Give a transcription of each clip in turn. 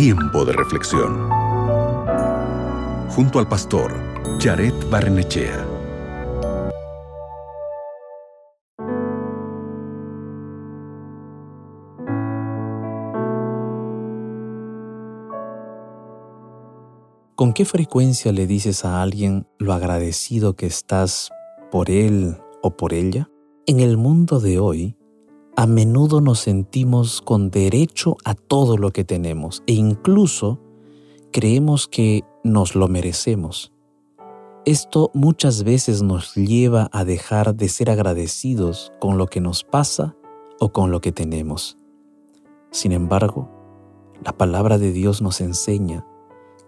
Tiempo de reflexión. Junto al pastor Jared Barnechea. ¿Con qué frecuencia le dices a alguien lo agradecido que estás por él o por ella? En el mundo de hoy, a menudo nos sentimos con derecho a todo lo que tenemos e incluso creemos que nos lo merecemos. Esto muchas veces nos lleva a dejar de ser agradecidos con lo que nos pasa o con lo que tenemos. Sin embargo, la palabra de Dios nos enseña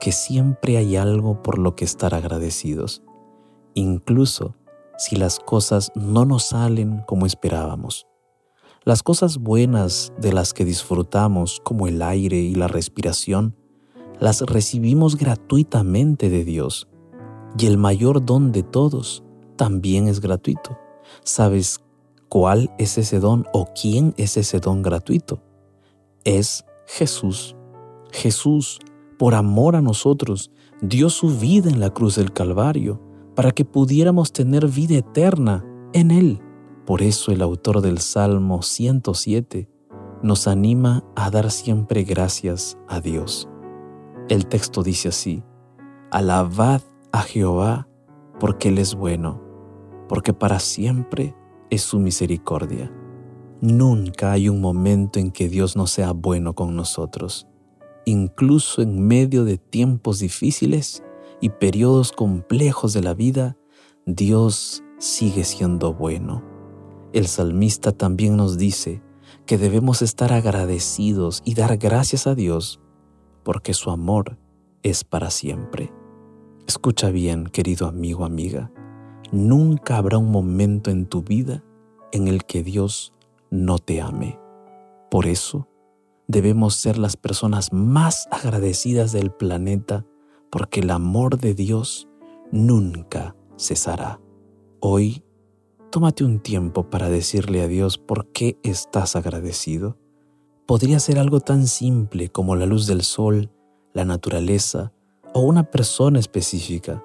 que siempre hay algo por lo que estar agradecidos, incluso si las cosas no nos salen como esperábamos. Las cosas buenas de las que disfrutamos, como el aire y la respiración, las recibimos gratuitamente de Dios. Y el mayor don de todos también es gratuito. ¿Sabes cuál es ese don o quién es ese don gratuito? Es Jesús. Jesús, por amor a nosotros, dio su vida en la cruz del Calvario para que pudiéramos tener vida eterna en Él. Por eso el autor del Salmo 107 nos anima a dar siempre gracias a Dios. El texto dice así, Alabad a Jehová porque Él es bueno, porque para siempre es su misericordia. Nunca hay un momento en que Dios no sea bueno con nosotros. Incluso en medio de tiempos difíciles y periodos complejos de la vida, Dios sigue siendo bueno. El salmista también nos dice que debemos estar agradecidos y dar gracias a Dios porque su amor es para siempre. Escucha bien, querido amigo, amiga, nunca habrá un momento en tu vida en el que Dios no te ame. Por eso, debemos ser las personas más agradecidas del planeta porque el amor de Dios nunca cesará. Hoy Tómate un tiempo para decirle a Dios por qué estás agradecido. Podría ser algo tan simple como la luz del sol, la naturaleza o una persona específica.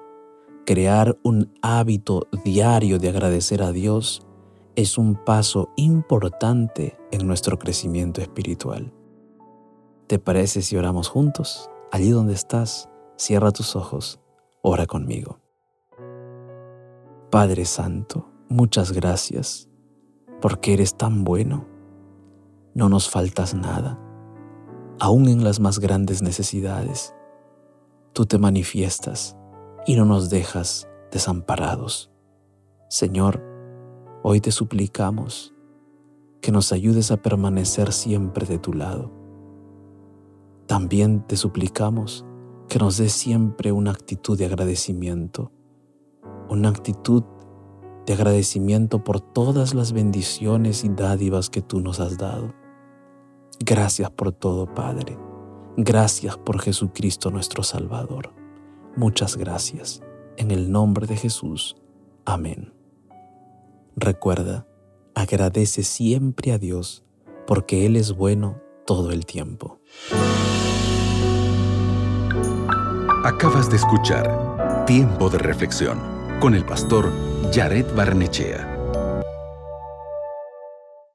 Crear un hábito diario de agradecer a Dios es un paso importante en nuestro crecimiento espiritual. ¿Te parece si oramos juntos? Allí donde estás, cierra tus ojos, ora conmigo. Padre Santo, Muchas gracias, porque eres tan bueno. No nos faltas nada, aún en las más grandes necesidades. Tú te manifiestas y no nos dejas desamparados. Señor, hoy te suplicamos que nos ayudes a permanecer siempre de tu lado. También te suplicamos que nos des siempre una actitud de agradecimiento, una actitud de agradecimiento por todas las bendiciones y dádivas que tú nos has dado. Gracias por todo, Padre. Gracias por Jesucristo nuestro Salvador. Muchas gracias. En el nombre de Jesús. Amén. Recuerda, agradece siempre a Dios porque Él es bueno todo el tiempo. Acabas de escuchar Tiempo de Reflexión con el pastor Jared Barnechea.